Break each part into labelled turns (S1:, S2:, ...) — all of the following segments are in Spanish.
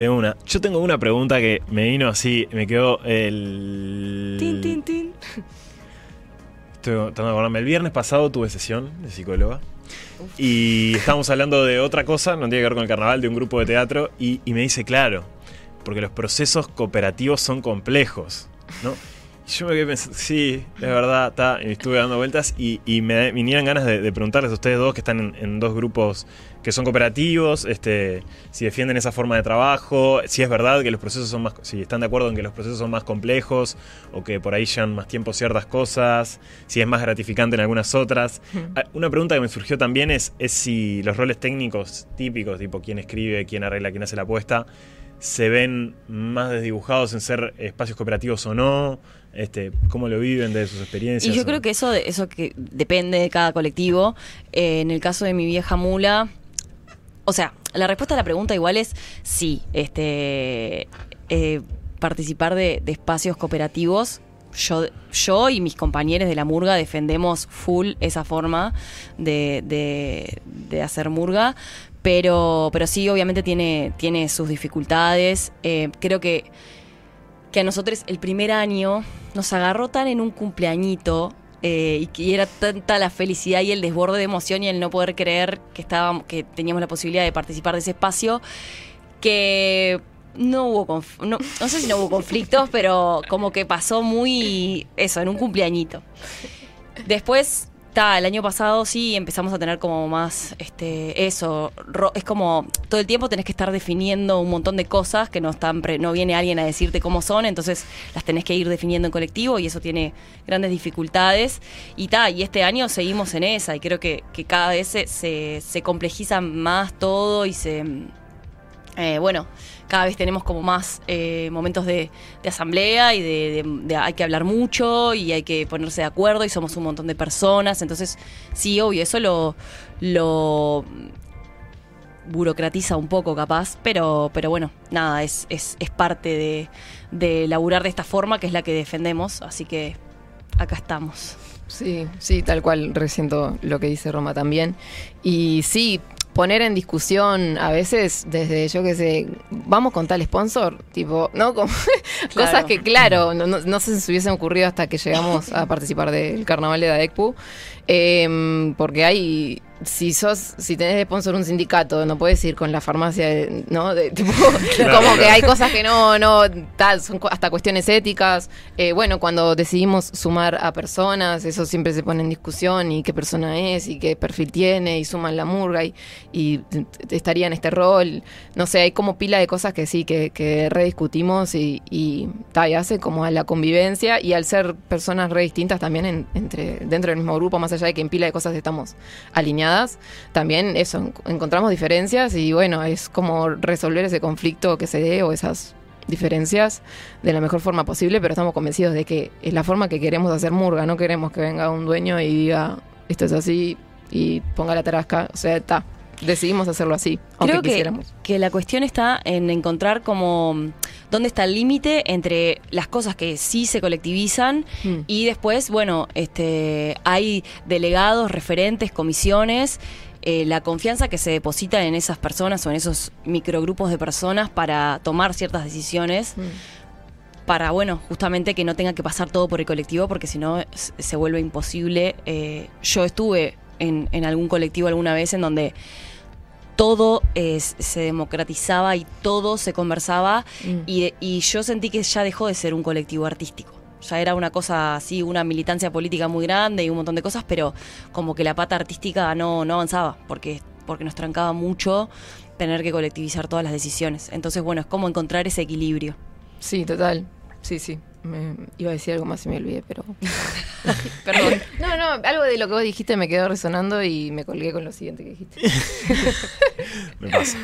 S1: De una. Yo tengo una pregunta que me vino así, me quedó el.
S2: Tin, tin, tin.
S1: Estoy tratando de acordarme. El viernes pasado tuve sesión de psicóloga. Y estábamos hablando de otra cosa, no tiene que ver con el carnaval, de un grupo de teatro. Y, y me dice, claro, porque los procesos cooperativos son complejos, ¿no? Yo me quedé pensando, sí, es verdad, está. Estuve dando vueltas y, y me vinieron ganas de, de preguntarles a ustedes dos que están en, en dos grupos que son cooperativos, este, si defienden esa forma de trabajo, si es verdad que los procesos son más, si están de acuerdo en que los procesos son más complejos o que por ahí llevan más tiempo ciertas cosas, si es más gratificante en algunas otras. Ah, Una pregunta que me surgió también es, es si los roles técnicos típicos, tipo quién escribe, quién arregla, quién hace la apuesta, se ven más desdibujados en ser espacios cooperativos o no, este, cómo lo viven de sus experiencias.
S2: Y yo creo que eso, eso que depende de cada colectivo. Eh, en el caso de mi vieja mula, o sea, la respuesta a la pregunta igual es sí. Este, eh, participar de, de espacios cooperativos. Yo, yo y mis compañeros de la murga defendemos full esa forma de- de hacer murga. Pero, pero sí, obviamente tiene, tiene sus dificultades. Eh, creo que que a nosotros el primer año nos agarró tan en un cumpleañito eh, y que era tanta la felicidad y el desborde de emoción y el no poder creer que estábamos, que teníamos la posibilidad de participar de ese espacio, que no hubo no, no sé si no hubo conflictos, pero como que pasó muy eso, en un cumpleañito. Después, el año pasado sí empezamos a tener como más este eso, es como todo el tiempo tenés que estar definiendo un montón de cosas que no están no viene alguien a decirte cómo son, entonces las tenés que ir definiendo en colectivo y eso tiene grandes dificultades. Y ta, y este año seguimos en esa y creo que, cada vez se, se, se complejiza más todo y se eh, bueno, cada vez tenemos como más eh, momentos de, asamblea y de, de- de hay que hablar mucho y hay que ponerse de acuerdo y somos un montón de personas. Entonces, sí, obvio, eso lo, lo burocratiza un poco capaz, pero, pero bueno, nada, es, es, es parte de, de laburar de esta forma que es la que defendemos, así que acá estamos.
S3: Sí, sí, tal cual, resiento lo que dice Roma también. Y sí, poner en discusión a veces desde, yo qué sé, vamos con tal sponsor, tipo, ¿no? Como
S2: Claro.
S3: cosas que, claro, no, no, no sé si se hubiesen ocurrido hasta que llegamos a participar del carnaval de Daecpu. Em, porque hay, si sos, si tenés de sponsor un sindicato, no puedes ir con la farmacia, de- ¿no? De, tipo,
S1: Claro,
S3: como que hay cosas que no, no, tal, son hasta cuestiones éticas. Eh, bueno, cuando decidimos sumar a personas, eso siempre se pone en discusión y qué persona es y qué perfil tiene y suman la murga y, y estaría en este rol. No sé, hay como pila de cosas que sí, que, que rediscutimos y, y, ta, y hace como a la convivencia y al ser personas re distintas también en- entre, dentro del mismo grupo, más allá de que en pila de cosas estamos alineadas, también eso, en- encontramos diferencias y bueno, es como resolver ese conflicto que se dé o esas diferencias de la mejor forma posible, pero estamos convencidos de que es la forma que queremos hacer murga, no queremos que venga un dueño y diga esto es así y ponga la tarasca, o sea, está, decidimos hacerlo así, aunque
S2: Creo que,
S3: quisiéramos.
S2: que la cuestión está en encontrar como dónde está el límite entre las cosas que sí se colectivizan
S3: Mm.
S2: y después, bueno, este, hay delegados, referentes, comisiones, eh, la confianza que se deposita en esas personas o en esos microgrupos de personas para tomar ciertas decisiones, para, bueno, justamente que no tenga que pasar todo por el colectivo, porque si no se vuelve imposible. Eh, yo estuve en, en algún colectivo alguna vez en donde todo eh, se democratizaba y todo se conversaba
S3: Mm.
S2: y, y yo sentí que ya dejó de ser un colectivo artístico. Ya era una cosa así, una militancia política muy grande y un montón de cosas, pero como que la pata artística no, no avanzaba, porque, porque nos trancaba mucho tener que colectivizar todas las decisiones. Entonces, bueno, es como encontrar ese equilibrio.
S3: Sí, total. Sí, sí. Me, iba a decir algo más y me olvidé, pero. Perdón. No, no, algo de lo que vos dijiste me quedó resonando y me colgué con lo siguiente que dijiste.
S1: Me pasa.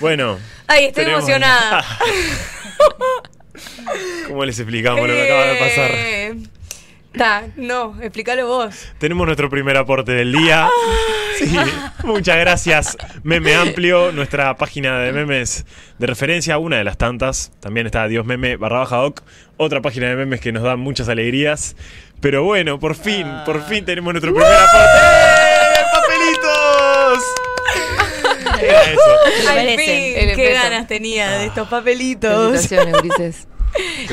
S1: Bueno.
S2: ¡Ay, estoy
S1: tenemos-
S2: emocionada!
S1: ¿Cómo les explicamos lo que acaba de pasar?
S4: Ta, no, explícalo vos.
S1: Tenemos nuestro primer aporte del día. Sí, muchas gracias, Meme Amplio, nuestra página de memes de referencia, una de las tantas. También está Dios Meme barra baja doc, otra página de memes que nos da muchas alegrías. Pero bueno, por fin, por fin tenemos nuestro primer aporte. ¡Eh! ¡Papelitos! Era eso.
S4: Al fin, qué ganas tenía de estos papelitos.
S3: Felicitaciones, Ulises.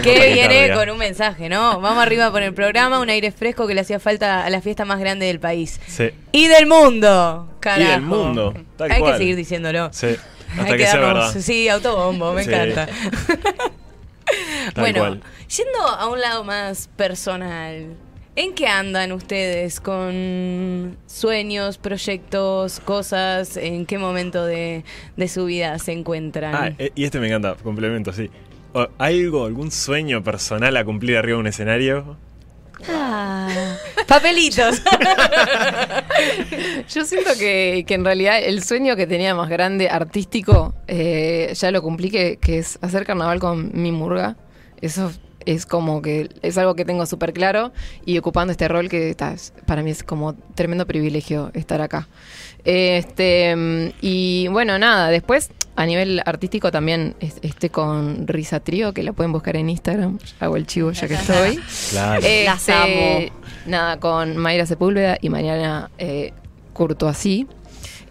S4: Que viene con un mensaje, ¿no? Vamos arriba por el programa, un aire fresco que le hacía falta a la fiesta más grande del país.
S1: Sí.
S4: Y del mundo, carajo.
S1: Y del mundo, tal
S4: Hay
S1: cual.
S4: que seguir diciéndolo.
S1: Sí. Hasta
S4: Hay
S1: que,
S4: que
S1: sea verdad.
S4: Sí, autobombo, me
S1: Sí.
S4: encanta. Bueno,
S1: cual.
S4: yendo a un lado más personal, ¿en qué andan ustedes con sueños, proyectos, cosas? ¿En qué momento de, de su vida se encuentran?
S1: Ah, eh, y este me encanta, complemento, sí. O- ¿Hay algo, algún sueño personal a cumplir arriba de un escenario?
S4: Ah, papelitos.
S3: Yo siento que, que en realidad el sueño que tenía más grande artístico eh, ya lo cumplí, que, que es hacer carnaval con mi murga. Eso es como que es algo que tengo súper claro y ocupando este rol que ta, es- para mí es como tremendo privilegio estar acá. Este, y bueno, nada, después a nivel artístico también es- estoy con Risa Trío, que la pueden buscar en Instagram. Hago el chivo ya que estoy.
S1: Claro.
S2: Las
S3: Este,
S2: amo.
S3: Nada, con Mayra Sepúlveda y Mariana eh, Courtoisí.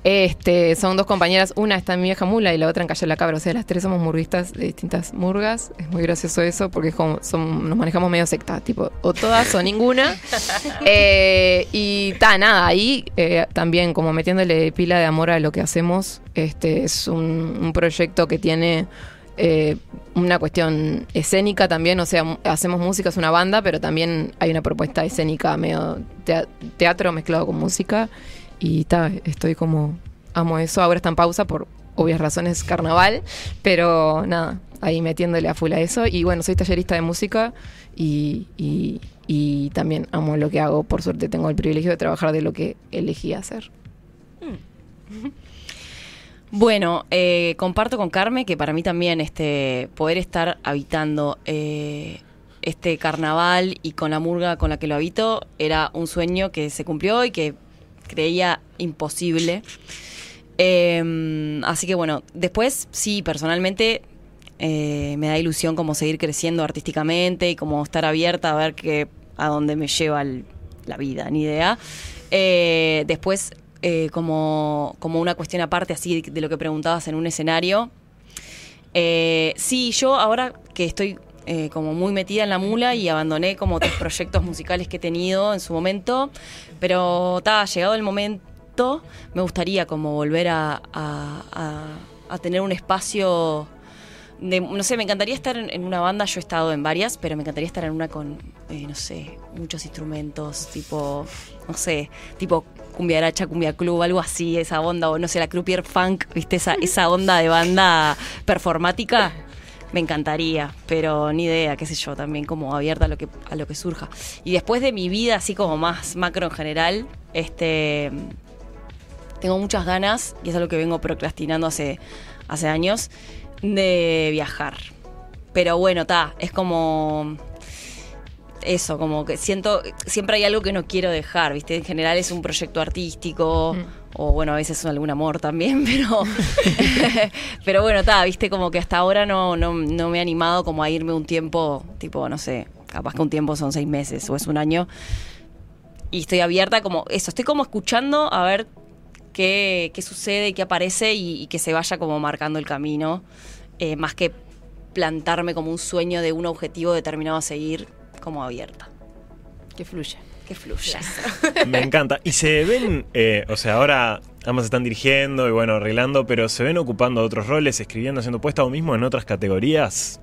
S3: Este, son dos compañeras, una está en mi vieja mula y la otra en Calle La Cabra. O sea, las tres somos murguistas de distintas murgas. Es muy gracioso eso porque es como, son- nos manejamos medio secta, tipo, o todas o ninguna. Eh, y ta, nada, ahí eh, también como metiéndole pila de amor a lo que hacemos. Este es un, un proyecto que tiene eh, una cuestión escénica también, o sea, hacemos música, es una banda, pero también hay una propuesta escénica medio tea- teatro mezclado con música. Y ta, estoy como, amo eso. Ahora está en pausa por obvias razones carnaval, pero nada, ahí metiéndole a full a eso. Y bueno, soy tallerista de música y, y- también amo lo que hago. Por suerte tengo el privilegio de trabajar de lo que elegí hacer.
S2: Bueno, eh, comparto con Carmen que para mí también este poder estar habitando eh, este carnaval y con la murga con la que lo habito era un sueño que se cumplió y que creía imposible. Eh, así que bueno, después sí, personalmente eh, me da ilusión como seguir creciendo artísticamente y como estar abierta a ver que, a dónde me lleva la vida, ni idea. Eh, después, eh, como, como una cuestión aparte así de, lo que preguntabas en un escenario, sí, yo ahora que estoy eh, como muy metida en la mula y abandoné como otros proyectos musicales que he tenido en su momento, pero ta, llegado el momento, me gustaría como volver a, a- a- a tener un espacio de, no sé, me encantaría estar en, en una banda, yo he estado en varias, pero me encantaría estar en una con, eh, no sé, muchos instrumentos, tipo, no sé, tipo cumbia aracha, cumbia club, algo así, esa onda, o no sé, la croupier funk, viste, esa, esa onda de banda performática. Me encantaría, pero ni idea, qué sé yo, también como abierta a lo que, a lo que surja. Y después de mi vida, así como más macro en general, este tengo muchas ganas, y es algo que vengo procrastinando hace, hace años, de viajar. Pero bueno, está, es como eso, como que siento, siempre hay algo que no quiero dejar, ¿viste? En general es un proyecto artístico,
S3: Mm.
S2: O bueno, a veces algún amor también, pero, pero bueno, está, ¿viste? Como que hasta ahora no, no, no me he animado como a irme un tiempo, tipo, no sé, capaz que un tiempo son seis meses o es un año. Y estoy abierta como eso, estoy como escuchando a ver qué, qué sucede, qué aparece y, y que se vaya como marcando el camino, eh, más que plantarme como un sueño de un objetivo determinado a seguir, como abierta.
S3: Que fluya.
S2: Que fluya.
S1: Me encanta. Y se ven, eh, o sea, ahora ambas están dirigiendo y bueno, arreglando, pero se ven ocupando otros roles, escribiendo, haciendo puesta o mismo en otras categorías.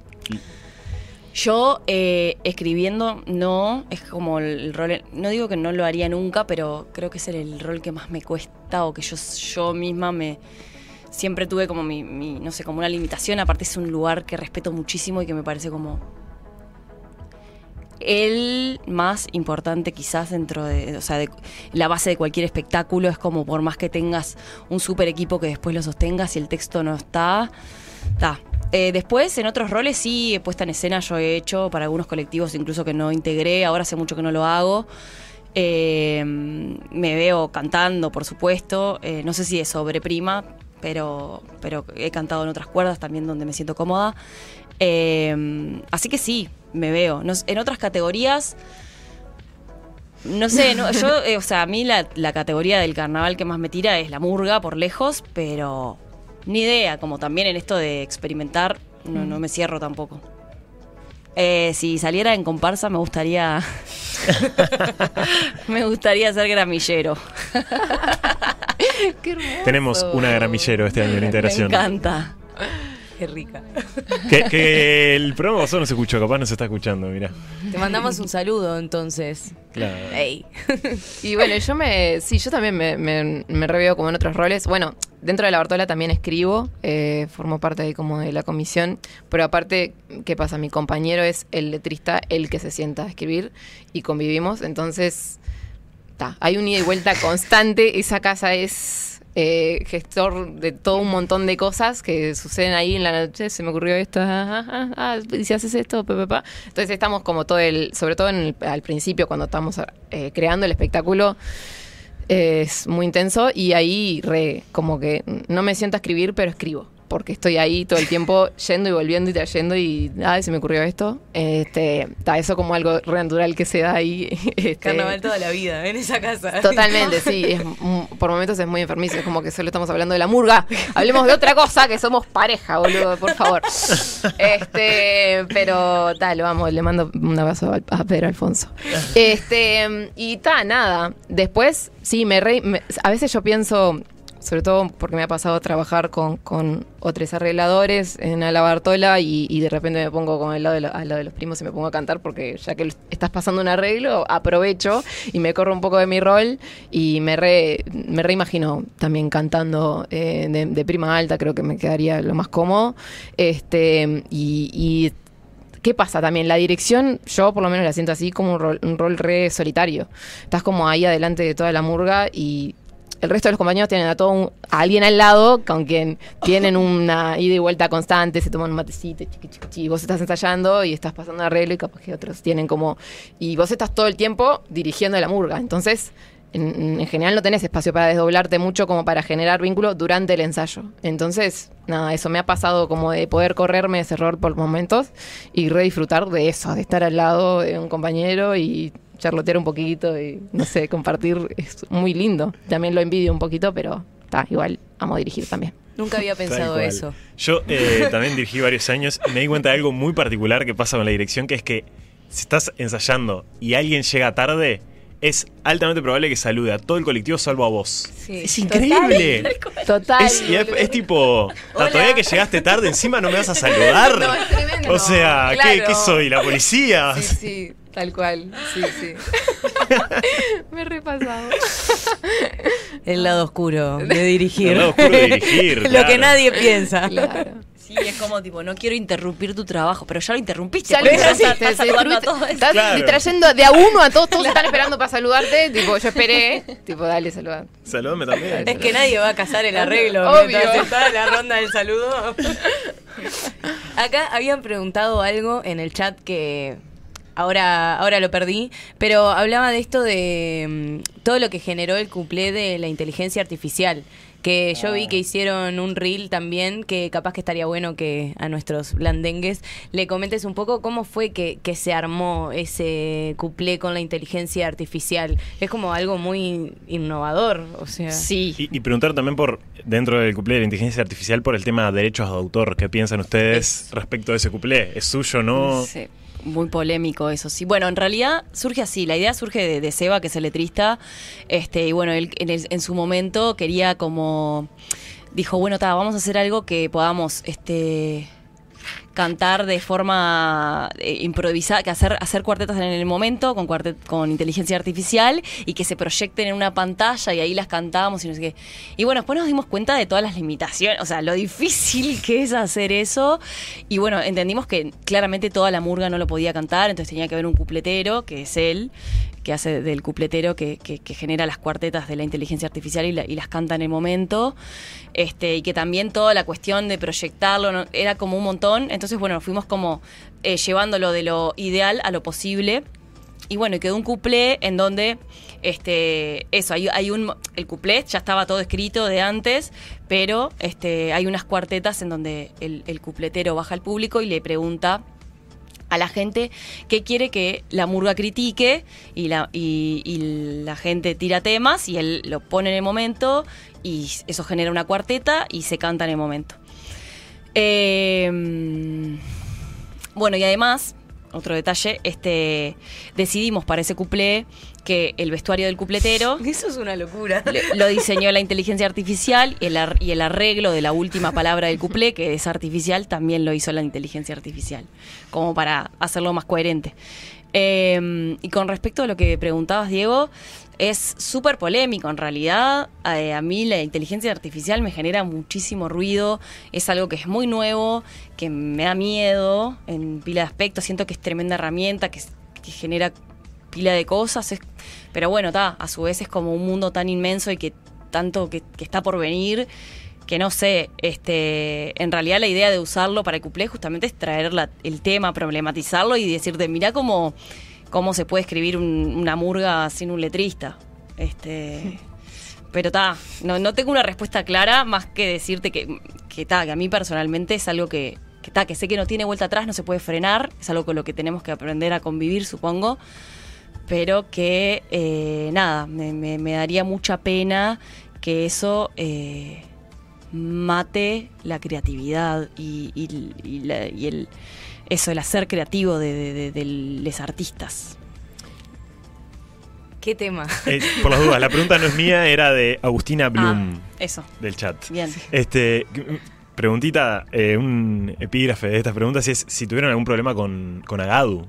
S2: Yo eh, escribiendo no, es como el rol, no digo que no lo haría nunca, pero creo que es el, el rol que más me cuesta o que yo, yo misma me siempre tuve como mi, mi, no sé, como una limitación, aparte es un lugar que respeto muchísimo y que me parece como el más importante quizás dentro de, la base de cualquier espectáculo es como por más que tengas un super equipo que después lo sostengas si el texto no está, está. Eh, después, en otros roles sí, puesta en escena yo he hecho para algunos colectivos incluso que no integré, ahora hace mucho que no lo hago. Eh, me veo cantando, por supuesto, eh, no sé si es sobre prima, pero, pero he cantado en otras cuerdas también donde me siento cómoda. Eh, así que sí, me veo. No- en otras categorías, no sé, no, yo, eh, o sea, a mí la, la categoría del carnaval que más me tira es la murga, por lejos, pero Ni idea, como también en esto de experimentar, no, no me cierro tampoco. Eh, si saliera en comparsa me gustaría me gustaría ser gramillero.
S3: Qué hermoso.
S1: Tenemos una gramillero este año en
S2: Me
S1: integración.
S2: encanta.
S4: Qué rica.
S1: Que, que el programa pasado no se escuchó, capaz no se está escuchando, mira.
S4: Te mandamos un saludo entonces.
S1: Claro.
S4: Ey.
S3: Y bueno, yo me. Sí, yo también me, me, me reveo como en otros roles. Bueno, dentro de la Bartola también escribo, eh, formo parte ahí como de la comisión. Pero aparte, ¿qué pasa? Mi compañero es el letrista, el que se sienta a escribir y convivimos. Entonces, ta, hay un ida y vuelta constante. Esa casa es. Eh, gestor de todo un montón de cosas que suceden ahí en la noche. Se me ocurrió esto, ah, ah, ah, ah, y si haces esto, pa, pa, pa. entonces estamos como todo el, sobre todo en el- al principio cuando estamos eh, creando el espectáculo, es muy intenso y ahí re, como que no me siento a escribir, pero escribo. Porque estoy ahí todo el tiempo yendo y volviendo y trayendo y, ay, se me ocurrió esto. Este, ta, eso como algo re natural que se da ahí. este,
S4: Carnaval toda la vida en esa casa.
S3: Totalmente, sí. es por momentos es muy enfermizo. Es como que solo estamos hablando de la murga. Hablemos de otra cosa, que somos pareja, boludo, por favor. Este, pero tal, lo amo. Le mando un abrazo a Pedro Alfonso. Este, y ta, nada. Después, sí, me, re- me- A veces yo pienso. Sobre todo porque me ha pasado trabajar con, con otros arregladores en la Bartola y, y de repente me pongo con el lado de al lado de los primos y me pongo a cantar porque ya que estás pasando un arreglo, aprovecho y me corro un poco de mi rol y me re, me reimagino también cantando eh, de, prima alta, creo que me quedaría lo más cómodo. Este, y, y ¿Qué pasa también? La dirección, yo por lo menos la siento así como un rol, un rol re solitario. Estás como ahí adelante de toda la murga y el resto de los compañeros tienen a todo un- alguien al lado con quien tienen una ida y vuelta constante, se toman un matecito, chiqui, chiqui, chiqui, y vos estás ensayando y estás pasando arreglo y capaz que otros tienen como... Y vos estás todo el tiempo dirigiendo la murga. Entonces, en, en general no tenés espacio para desdoblarte mucho como para generar vínculo durante el ensayo. Entonces, nada, eso me ha pasado como de poder correrme ese error por momentos y re disfrutar de eso, de estar al lado de un compañero y charlotear un poquito y, no sé, compartir. Es muy lindo. También lo envidio un poquito, pero está, igual amo dirigir también.
S4: Nunca había pensado eso.
S1: Yo eh, también dirigí varios años y me di cuenta de algo muy particular que pasa con la dirección, que es que si estás ensayando y alguien llega tarde, es altamente probable que salude a todo el colectivo salvo a vos.
S4: Sí.
S1: Es increíble.
S3: Total.
S1: Es, y es, tipo,
S3: Hola.
S1: todavía que llegaste tarde, encima no me vas a saludar.
S3: No, es tremendo.
S1: O sea, ¿qué, soy? ¿La policía?
S3: Sí, sí, tal cual. Sí, sí. me he repasado.
S4: El lado oscuro de dirigir.
S1: El lado oscuro de dirigir,
S4: Lo
S1: claro.
S4: que nadie piensa.
S3: Claro.
S2: Sí, es como tipo, no quiero interrumpir tu trabajo, pero ya lo interrumpiste.
S3: Ya lo interrumpiste,
S2: estás saludando a todos.
S3: Estás
S1: Claro.
S3: distrayendo de a uno a todos, todos están esperando para saludarte. Tipo, yo esperé. Tipo, dale, saluda.
S1: Saludame también.
S4: Es que nadie va a casar el arreglo
S3: Obvio.
S4: está la ronda del saludo. Acá habían preguntado algo en el chat que ahora, ahora lo perdí, pero hablaba de esto de mm, todo lo que generó el cuplé de la inteligencia artificial. Que yo vi que hicieron un reel también, que capaz que estaría bueno que a nuestros blandengues le comentes un poco cómo fue que, que se armó ese cuplé con la inteligencia artificial. Es como algo muy innovador, o sea.
S2: Sí.
S1: Y, y preguntar también por, dentro del cuplé de la inteligencia artificial, por el tema de derechos de autor. ¿Qué piensan ustedes respecto de ese cuplé? ¿Es suyo o no?
S2: Sí, muy polémico eso, sí. Bueno, en realidad surge así, la idea surge de, de Seba, que es el letrista, este, y bueno, él en, el- en su momento quería como, dijo, bueno, ta, vamos a hacer algo que podamos, este cantar de forma eh, improvisada, que hacer, hacer cuartetas en el momento con, cuartet, con inteligencia artificial y que se proyecten en una pantalla y ahí las cantamos y no sé qué. Y bueno, después nos dimos cuenta de todas las limitaciones, o sea, lo difícil que es hacer eso. Y bueno, entendimos que claramente toda la murga no lo podía cantar, entonces tenía que haber un cupletero, que es él, que hace del cupletero que, que- genera las cuartetas de la inteligencia artificial y, la- y las canta en el momento. Este, y que también toda la cuestión de proyectarlo era como un montón. Entonces, bueno, fuimos como eh, llevándolo de lo ideal a lo posible. Y bueno, quedó un cuplé en donde, este, eso, hay, un, el cuplé ya estaba todo escrito de antes, pero este, hay unas cuartetas en donde el cupletero baja al público y le pregunta a la gente que quiere que la murga critique y la, y, y la gente tira temas y él lo pone en el momento y eso genera una cuarteta y se canta en el momento. Eh, bueno, y además, otro detalle, este decidimos para ese cuplé que el vestuario del cupletero
S4: Eso es una locura.
S2: lo diseñó la inteligencia artificial y el, ar- y el arreglo de la última palabra del cuplé, que es artificial, también lo hizo la inteligencia artificial, como para hacerlo más coherente. Eh, y con respecto a lo que preguntabas, Diego, es súper polémico en realidad. Eh, a mí la inteligencia artificial me genera muchísimo ruido, es algo que es muy nuevo, que me da miedo en pila de aspectos, siento que es tremenda herramienta, que genera pila de cosas, es- pero bueno, está, a su vez es como un mundo tan inmenso y que tanto que, que está por venir que no sé, este, en realidad la idea de usarlo para el cuplé justamente es traer la- el tema, problematizarlo y decirte, mirá cómo, cómo se puede escribir un- una murga sin un letrista. Este, pero está, no, no tengo una respuesta clara más que decirte que, que, ta, que a mí personalmente es algo que, que, ta, que sé que no tiene vuelta atrás, no se puede frenar, es algo con lo que tenemos que aprender a convivir, supongo pero que eh, nada, me, me- me daría mucha pena que eso eh, mate la creatividad y, y- y la- y el eso, el hacer creativo de, de- de- de los artistas.
S4: ¿Qué tema?
S1: Eh, por las dudas, la pregunta no es mía, era de Agustina Bloom
S2: Ah, eso,
S1: del chat.
S2: bien.
S1: Este, preguntita, eh, un epígrafe de estas preguntas es si tuvieron algún problema con, con Agadu.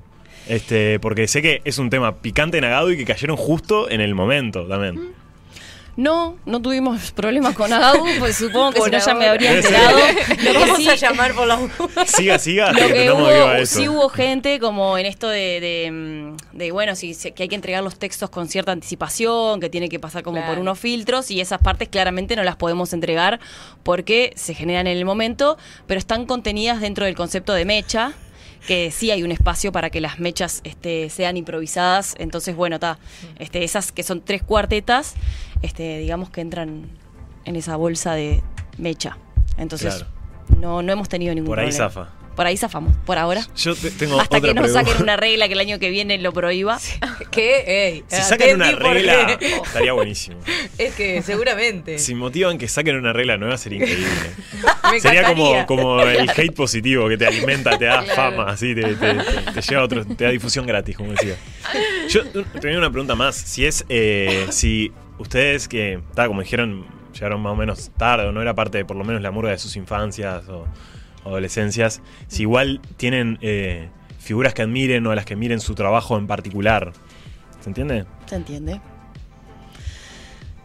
S1: Este, porque sé que es un tema picante en Agadu y que cayeron justo en el momento también.
S2: No, no tuvimos problemas con Agadu, pues supongo que
S4: Por
S2: si no ya me habría enterado.
S4: Lo vamos
S2: sí-
S4: a llamar por la.
S1: Siga, siga,
S2: Lo
S1: que
S2: hubo,
S1: eso.
S2: sí hubo gente como en esto de, de, mm, de, bueno, sí, sí, que hay que entregar los textos con cierta anticipación, que tiene que pasar como
S4: Claro.
S2: por unos filtros y esas partes claramente no las podemos entregar porque se generan en el momento, pero están contenidas dentro del concepto de mecha que sí hay un espacio para que las mechas este, sean improvisadas. Entonces, bueno, está. Este, esas que son tres cuartetas, este, digamos que entran en esa bolsa de mecha. Entonces,
S1: Claro.
S2: no, no hemos tenido ningún
S1: Por ahí
S2: problema.
S1: zafa.
S2: Por ahí zafamos, por ahora.
S1: Yo te- tengo
S2: Hasta
S1: otra
S2: que nos
S1: pregunta.
S2: saquen una regla que el año que viene lo prohíba.
S4: ¿Qué? Ey,
S1: Si sacan una
S4: porque-
S1: regla, estaría buenísimo.
S4: Es que seguramente.
S1: Si motivan que saquen una regla nueva, sería increíble.
S4: Me
S1: Sería como, como el hate positivo que te alimenta, te da
S3: Claro.
S1: fama, así, te, te- te- te lleva a otro, te da difusión gratis, como decía. Yo tenía una pregunta más. Si es, eh, si ustedes que, ta, como dijeron, llegaron más o menos tarde, o no era parte de por lo menos la murga de sus infancias o adolescencias, si igual tienen eh, figuras que admiren o a las que miren su trabajo en particular. ¿Se entiende?
S2: ¿Se entiende?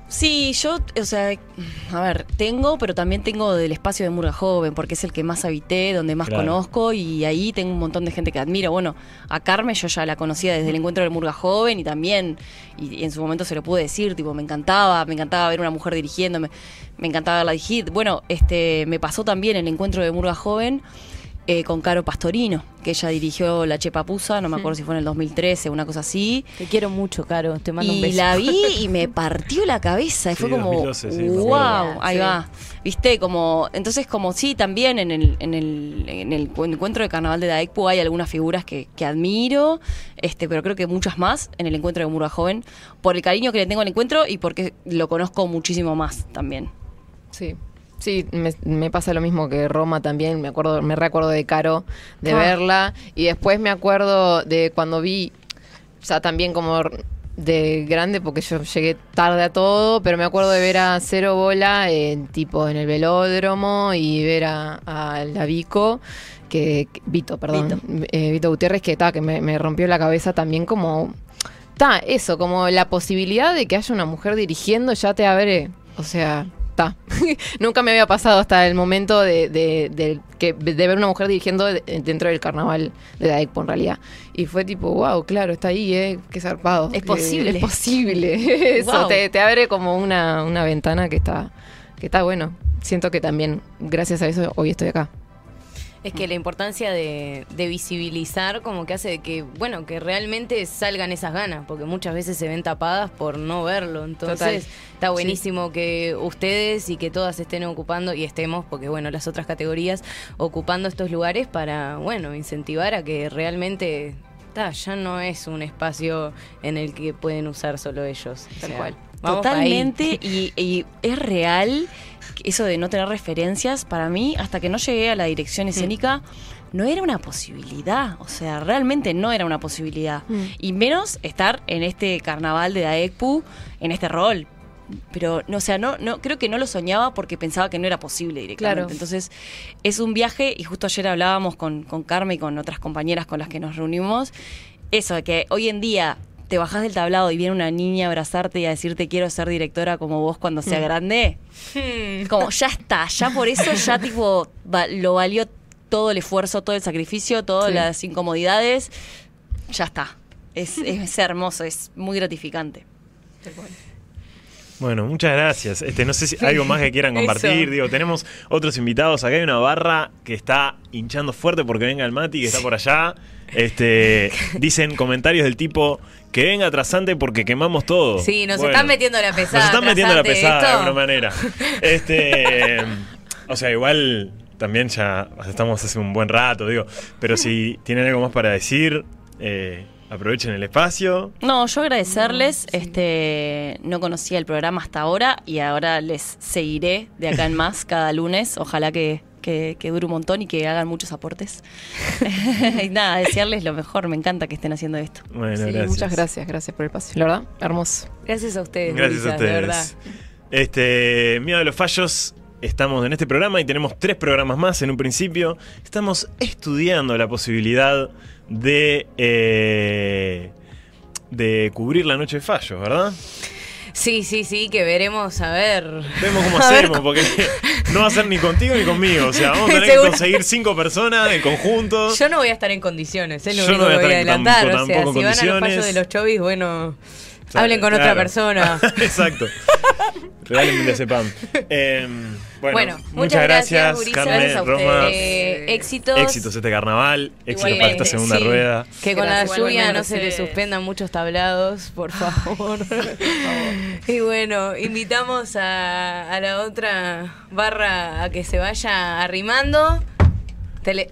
S2: Sí, yo, o sea, a ver, tengo, pero también tengo del espacio de Murga Joven, porque es el que más habité, donde más
S1: Claro.
S2: conozco, y ahí tengo un montón de gente que admiro. Bueno, a Carmen yo ya la conocía desde el encuentro del Murga Joven y también, y, y en su momento se lo pude decir, tipo, me encantaba, me encantaba ver una mujer dirigiendo, me, me encantaba verla dirigir. Bueno, este, me pasó también el encuentro de Murga Joven. Eh, con Caro Pastorino, que ella dirigió La Chepapusa, no me acuerdo si fue en el 2013, una cosa así.
S4: Te quiero mucho, Caro. Te mando un
S2: Y
S4: beso.
S2: la vi y me partió la cabeza. Y
S1: Sí,
S2: fue como,
S1: 2012, sí, me
S2: wow, ahí
S4: Sí.
S2: va. Viste, como, entonces como sí, también en el, en el, en el cu- encuentro de carnaval de Daekpu hay algunas figuras que, que admiro, este, pero creo que muchas más en el encuentro de Murga Joven, por el cariño que le tengo al encuentro y porque lo conozco muchísimo más también.
S3: Sí. Sí, me, me pasa lo mismo que Roma también, me acuerdo, me recuerdo de Caro, de
S2: Ah.
S3: verla, y después me acuerdo de cuando vi, o sea, también como de grande, porque yo llegué tarde a todo, pero me acuerdo de ver a Cero Bola en tipo en el velódromo y ver a, a la Vico, que, que- Vito, perdón, eh, Vito Gutiérrez, que, ta, que me, me rompió la cabeza también como Ta, eso, como la posibilidad de que haya una mujer dirigiendo ya te abre, o sea, Nunca me había pasado hasta el momento de, de, de que, de ver una mujer dirigiendo de- dentro del carnaval de Daekpo en realidad. Y fue tipo, wow, claro, está ahí, ¿eh? Qué zarpado.
S2: Es posible.
S3: Es posible. Eso,
S2: Wow.
S3: te, te abre como una, una ventana que está, que está bueno. Siento que también, gracias a eso, hoy estoy acá.
S4: Es que la importancia de, de visibilizar como que hace que, bueno, que realmente salgan esas ganas, porque muchas veces se ven tapadas por no verlo. Entonces,
S3: Total.
S4: está buenísimo que ustedes y que todas estén ocupando, y estemos, porque bueno, las otras categorías, ocupando estos lugares para, bueno, incentivar a que realmente ta, ya no es un espacio en el que pueden usar solo ellos. O
S3: Tal
S4: sea,
S3: cual.
S4: Vamos.
S2: Totalmente, y, y es real eso de no tener referencias, para mí, hasta que no llegué a la dirección escénica, no era una posibilidad, o sea, realmente no era una posibilidad.
S3: Mm.
S2: Y menos estar en este carnaval de Daekpu, en este rol. Pero, no, o sea, no, no, creo que no lo soñaba porque pensaba que no era posible directamente.
S3: Claro.
S2: Entonces, es un viaje, y justo ayer hablábamos con, con Carmen y con otras compañeras con las que nos reunimos, eso, de que hoy en día te bajás del tablado y viene una niña a abrazarte y a decirte quiero ser directora como vos cuando sea grande, como ya está, ya por eso ya tipo va- lo valió todo el esfuerzo, todo el sacrificio, todas
S3: Sí.
S2: las incomodidades, ya está. Es, es hermoso, es muy gratificante.
S1: Bueno, muchas gracias. Este, no sé si algo más que quieran compartir.
S4: Eso.
S1: Digo, tenemos otros invitados. Acá hay una barra que está hinchando fuerte porque venga el Mati, que está por allá. Este, dicen comentarios del tipo que venga trasante porque quemamos todo.
S4: Sí, nos
S1: Bueno,
S4: están metiendo la pesada.
S1: Nos están metiendo la pesada de alguna manera. Este, o sea, igual también ya estamos hace un buen rato, digo. Pero si tienen algo más para decir, eh, aprovechen el espacio.
S2: No, yo agradecerles, este, no conocía el programa hasta ahora y ahora les seguiré de acá en más cada lunes. Ojalá que, que, que dure un montón y que hagan muchos aportes. y nada, desearles lo mejor, me encanta que estén haciendo esto.
S1: Bueno,
S3: Sí,
S1: gracias.
S3: muchas gracias, gracias por el paso. La verdad, hermoso.
S4: Gracias a ustedes.
S1: Gracias a
S4: gurisas, de verdad.
S1: ustedes. Este, Miedo a los fallos. Estamos en este programa y tenemos tres programas más en un principio. Estamos estudiando la posibilidad de, eh, de cubrir la noche de fallos, ¿verdad?
S4: Sí, sí, sí, que veremos a ver.
S1: Vemos cómo
S4: A ver
S1: hacemos, porque no va a ser ni contigo ni conmigo. O sea, vamos a tener que conseguir cinco personas en conjunto.
S4: Yo no voy a estar en condiciones, es lo
S1: Yo no voy a
S4: que voy a adelantar.
S1: tampoco-
S4: o sea, si van a los fallos de los chovis, bueno, hablen con otra persona.
S1: Exacto. Regálenme ese pan. Eh, bueno,
S4: Bueno,
S1: muchas gracias,
S4: gurisas.
S1: Carmen,
S2: Gracias a
S1: Roma.
S2: ustedes.
S4: Eh, éxitos.
S1: Éxitos este carnaval, éxitos para esta segunda
S4: Sí,
S1: rueda.
S4: Que con la
S3: Gracias.
S4: lluvia no se le suspendan muchos tablados, por favor. y bueno, invitamos a, a la otra barra a que se vaya arrimando. Tele-